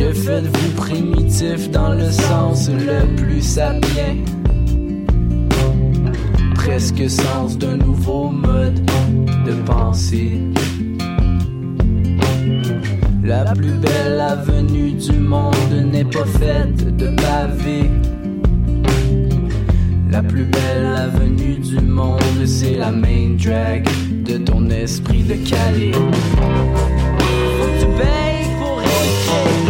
Que faites-vous primitif dans le sens le plus sapien? Presque sens d'un nouveau mode de pensée. La plus belle avenue du monde n'est pas faite de pavés. La plus belle avenue du monde, c'est la main drag de ton esprit de Calais. Faut que tu payes pour écrire.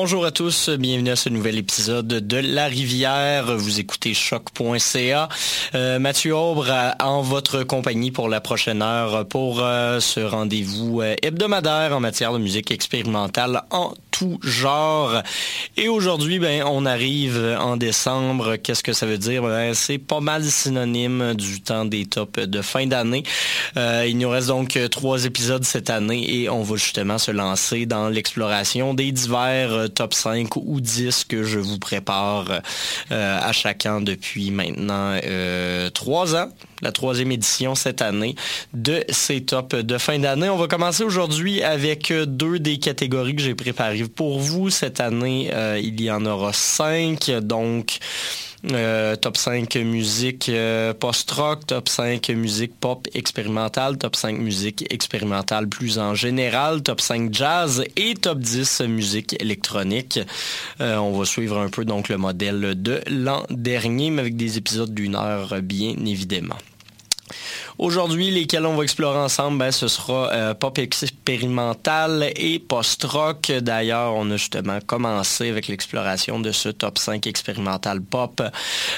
Bonjour à tous, bienvenue à ce nouvel épisode de La Rivière. Vous écoutez choc.ca. Euh, Mathieu Aubre en votre compagnie pour la prochaine heure pour euh, ce rendez-vous euh, hebdomadaire en matière de musique expérimentale en genre. Et aujourd'hui, ben, on arrive en décembre. Qu'est-ce que ça veut dire? Ben, c'est pas mal synonyme du temps des tops de fin d'année. il nous reste donc trois épisodes cette année et on va justement se lancer dans l'exploration des divers euh, top 5 ou 10 que je vous prépare euh, à chacun depuis maintenant euh, trois ans la troisième édition cette année de ces tops de fin d'année. On va commencer aujourd'hui avec deux des catégories que j'ai préparées pour vous. Cette année, il y en aura cinq. Donc, euh, top 5 musique euh, post-rock, top 5 musique pop expérimentale, top 5 musique expérimentale plus en général, top 5 jazz et top 10 musique électronique. Euh, on va suivre un peu donc le modèle de l'an dernier, mais avec des épisodes d'une heure bien évidemment. Aujourd'hui, lesquels on va explorer ensemble, ben, ce sera euh, pop expérimental et post-rock. D'ailleurs, on a justement commencé avec l'exploration de ce top 5 expérimental pop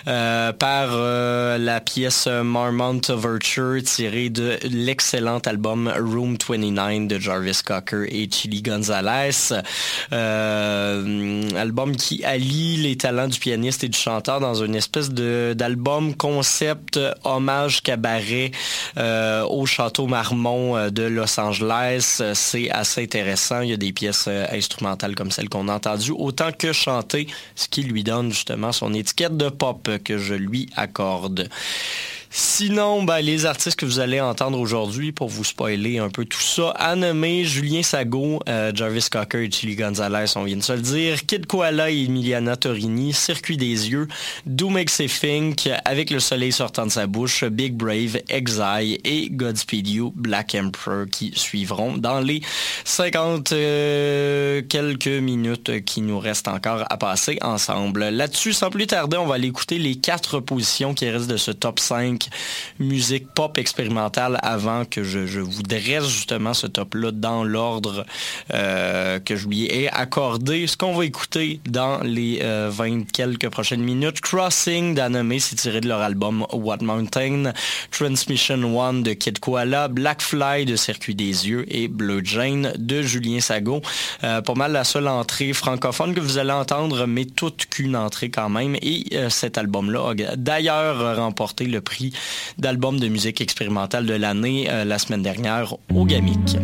euh, par euh, la pièce Marmont Overture tirée de l'excellent album Room 29 de Jarvis Cocker et Chili Gonzalez. album qui allie les talents du pianiste et du chanteur dans une espèce d'album concept hommage cabaret euh, au Château Marmont euh, de Los Angeles. C'est assez intéressant. Il y a des pièces euh, instrumentales comme celles qu'on a entendues, autant que chanter, ce qui lui donne justement son étiquette de pop que je lui accorde. Sinon, ben, les artistes que vous allez entendre aujourd'hui, pour vous spoiler un peu tout ça, à nommer Julien Sago, euh, Jarvis Cocker et Chili Gonzalez, on vient de se le dire, Kid Koala et Emiliana Torini, Circuit des yeux, Do Makes It Think, Avec le soleil sortant de sa bouche, Big Brave, Exile et Godspeed You, Black Emperor qui suivront dans les 50 euh, quelques minutes qui nous restent encore à passer ensemble. Là-dessus, sans plus tarder, on va aller écouter les quatre positions qui restent de ce top 5 musique pop expérimentale avant que je, vous dresse justement ce top-là dans l'ordre euh, que je lui ai accordé. Ce qu'on va écouter dans les 20 euh, quelques prochaines minutes, Crossing d'Anime, c'est tiré de leur album What Mountain, Transmission One de Kid Koala, Black Fly de Circuit des Yeux et Blue Jane de Julien Sago. Euh, pas mal la seule entrée francophone que vous allez entendre, mais toute qu'une entrée quand même. Et cet album-là a d'ailleurs remporté le prix d'album de musique expérimentale de l'année euh, la semaine dernière au GAMIC.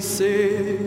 ser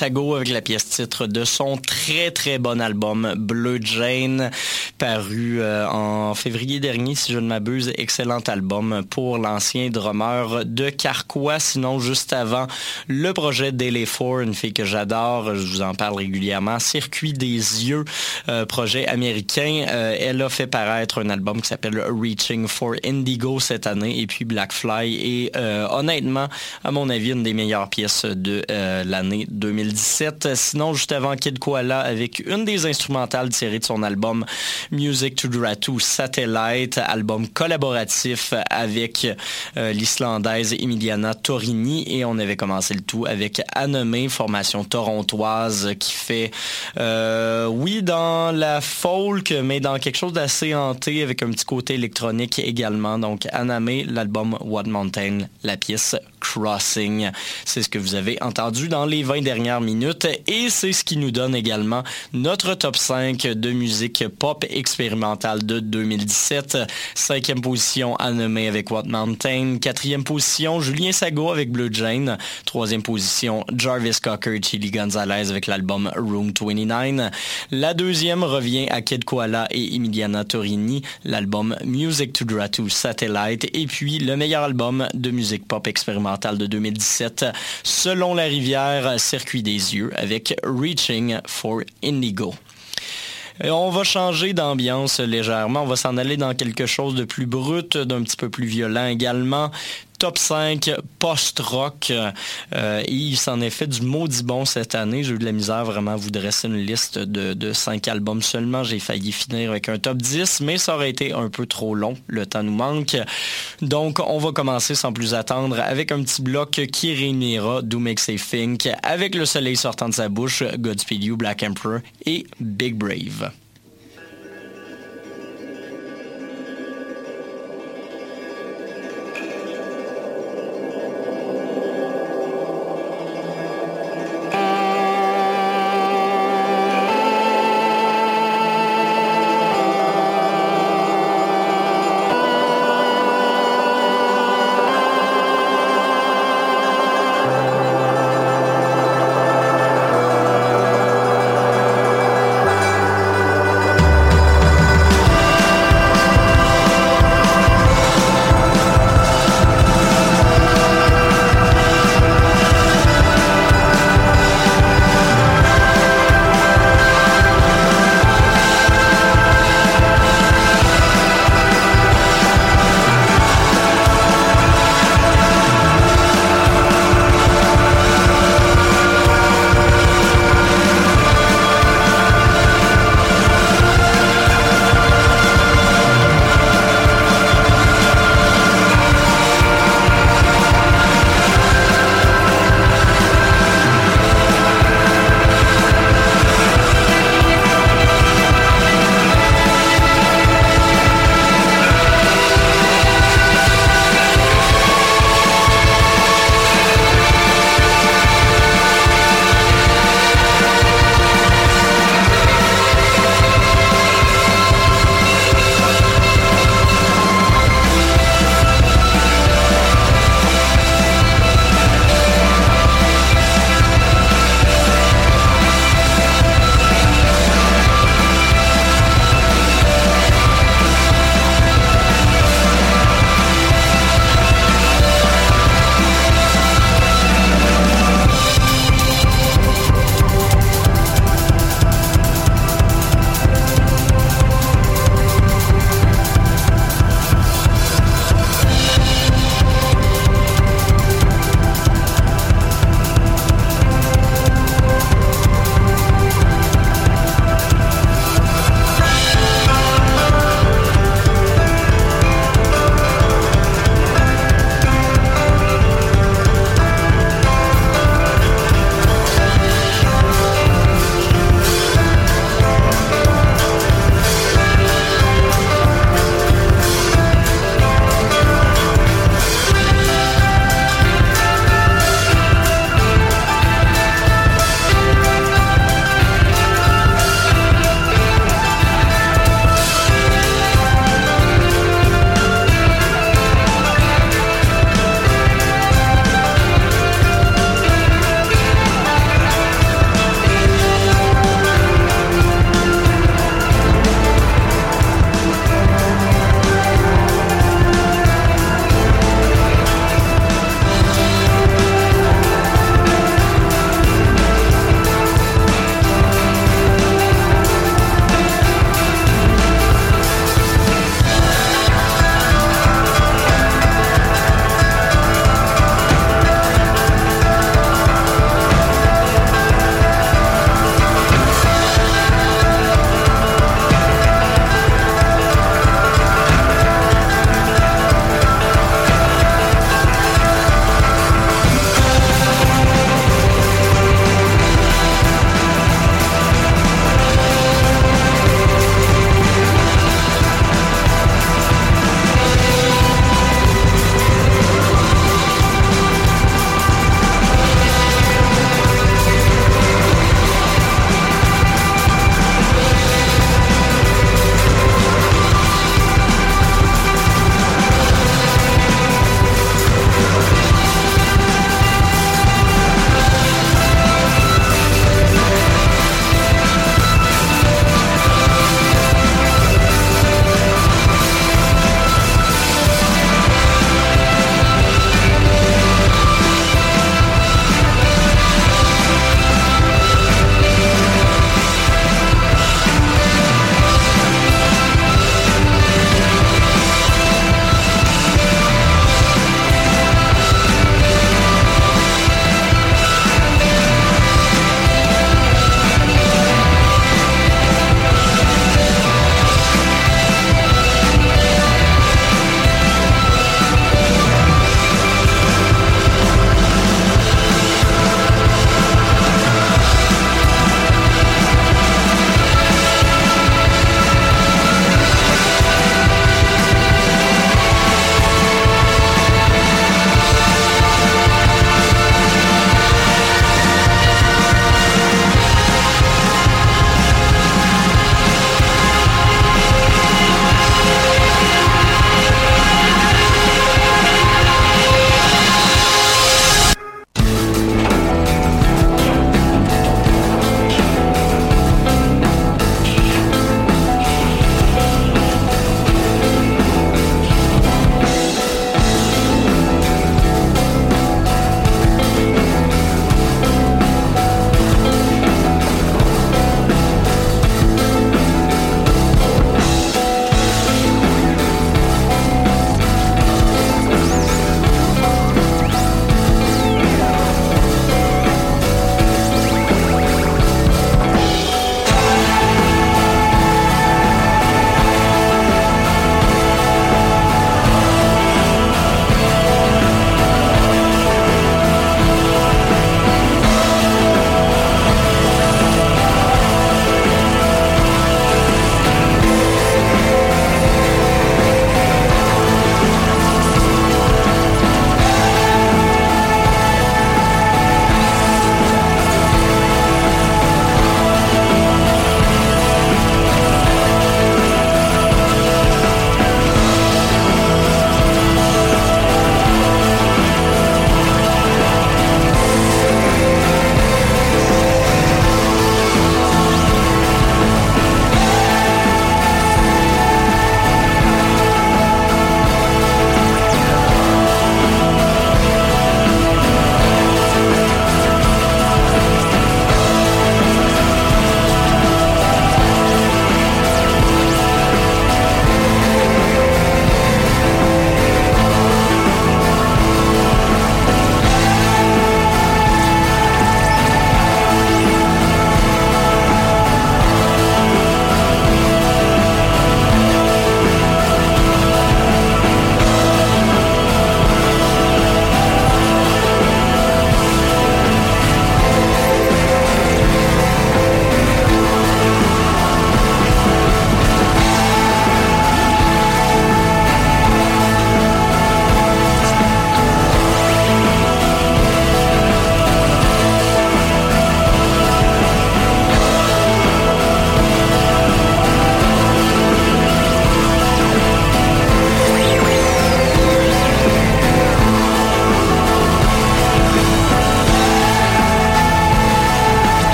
Sago avec la pièce titre de son très très bon album Bleu Jane, paru euh, en février dernier si je ne m'abuse. Excellent album pour l'ancien drummer de Carquois. Sinon, juste avant, le projet Daily Four, une fille que j'adore, je vous en parle régulièrement, Circuit des yeux, euh, projet américain. Euh, elle a fait paraître un album qui s'appelle Reaching for Indigo cette année et puis Black Fly et honnêtement, à mon avis, une des meilleures pièces de l'année 2017. Sinon, juste avant Kid Koala, avec une des instrumentales tirées de son album Music to Dratu Satellite, album collaboratif avec euh, l'Islandaise Emiliana Torini. Et on avait commencé le tout avec Anomé, formation torontoise qui fait, euh, oui, dans la folk, mais dans quelque chose d'assez hanté avec un petit côté électronique également. Donc, Anamé, l'album What Mountain, la pièce Crossing. C'est ce que vous avez entendu dans les 20 dernières minutes et c'est ce qui nous donne également notre top 5 de musique pop expérimentale de 2017. Cinquième position, Anime avec What Mountain. Quatrième position, Julien Sago avec Blue Jane. Troisième position, Jarvis Cocker et Chili Gonzalez avec l'album Room 29. La deuxième revient à Kid Koala et Emiliana Torini, l'album Music to Dratu Satellite. Et puis, le meilleur album de musique pop expérimentale de 2017, selon la rivière Circuit des yeux, avec Reaching for Indigo. On va changer d'ambiance légèrement. On va s'en aller dans quelque chose de plus brut, d'un petit peu plus violent également top 5 post-rock. Il s'en est fait du maudit bon cette année. J'ai eu de la misère vraiment à vous dresser une liste de, de 5 albums seulement. J'ai failli finir avec un top 10, mais ça aurait été un peu trop long. Le temps nous manque. Donc, on va commencer sans plus attendre avec un petit bloc qui réunira Do Make Say Think avec le soleil sortant de sa bouche, Godspeed You, Black Emperor et Big Brave.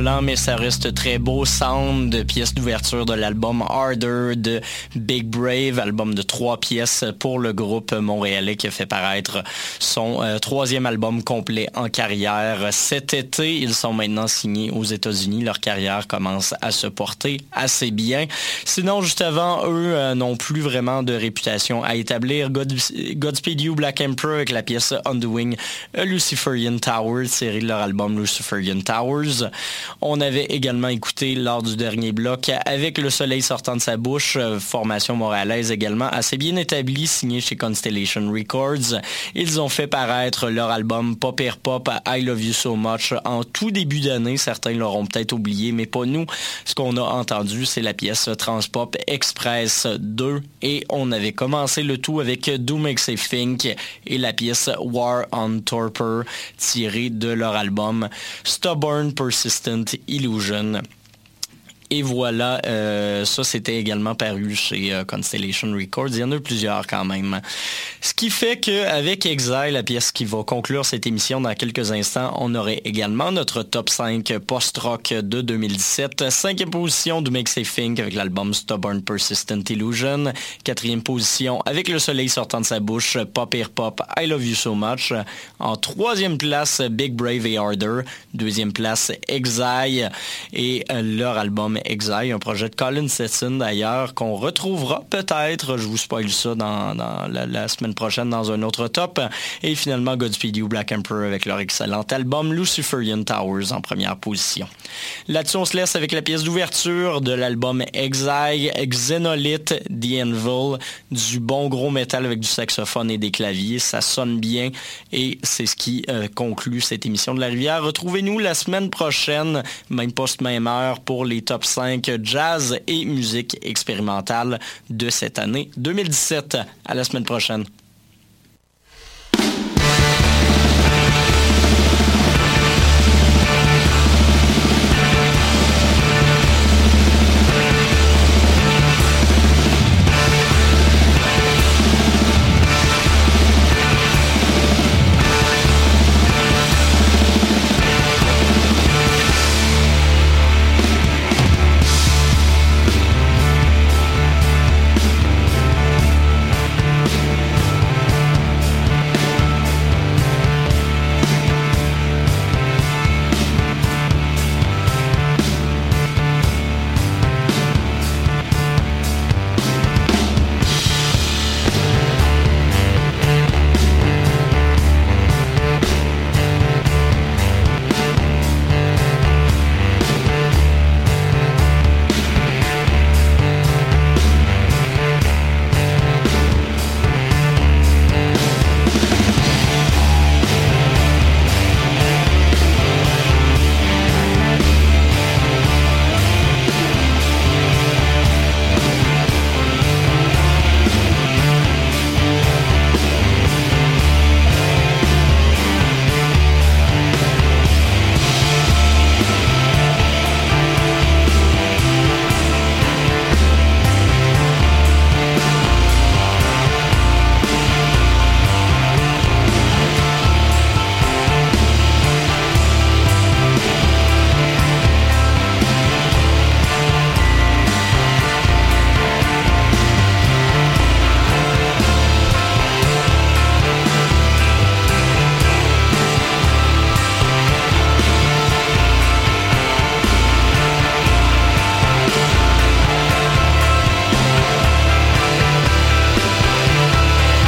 Mais ça reste très beau. Sound de pièce d'ouverture de l'album Harder de Big Brave, album de trois pièces pour le groupe montréalais qui a fait paraître son euh, troisième album complet en carrière cet été. Ils sont maintenant signés aux États-Unis. Leur carrière commence à se porter assez bien. Sinon, juste avant, eux euh, n'ont plus vraiment de réputation à établir. Godspeed You Black Emperor avec la pièce Wing, Luciferian Towers, série de leur album Luciferian Towers. On avait également écouté lors du dernier bloc Avec le soleil sortant de sa bouche, euh, formation montréalaise également assez bien établie, signée chez Constellation Records. Ils ont fait paraître leur album Pop Air Pop I Love You So Much en tout début d'année. Certains l'auront peut-être oublié, mais pas nous. Ce qu'on a entendu, c'est la pièce Transpop Express 2 et on avait commencé le tout avec Do Makes a Think et la pièce War on Torpor tirée de leur album Stubborn Persistent Illusion. Et voilà, euh, ça c'était également paru chez euh, Constellation Records. Il y en a plusieurs quand même. Ce qui fait qu'avec Exile, la pièce qui va conclure cette émission dans quelques instants, on aurait également notre top 5 post-rock de 2017. Cinquième position de Make Safe Think avec l'album Stubborn Persistent Illusion. Quatrième position avec Le Soleil sortant de sa bouche, Pop Air Pop, I Love You So Much. En troisième place, Big Brave et Harder. Deuxième place, Exile et euh, leur album Exile, un projet de Colin Stetson d'ailleurs, qu'on retrouvera peut-être, je vous spoil ça dans, la, semaine prochaine dans un autre top. Et finalement Godspeed You Black Emperor avec leur excellent album Luciferian Towers en première position. Là-dessus, on se laisse avec la pièce d'ouverture de l'album Exile, Xenolith, The Anvil, du bon gros métal avec du saxophone et des claviers. Ça sonne bien et c'est ce qui euh, conclut cette émission de la rivière. Retrouvez-nous la semaine prochaine, même poste, même heure, pour les top 5 jazz et musique expérimentale de cette année 2017. À la semaine prochaine.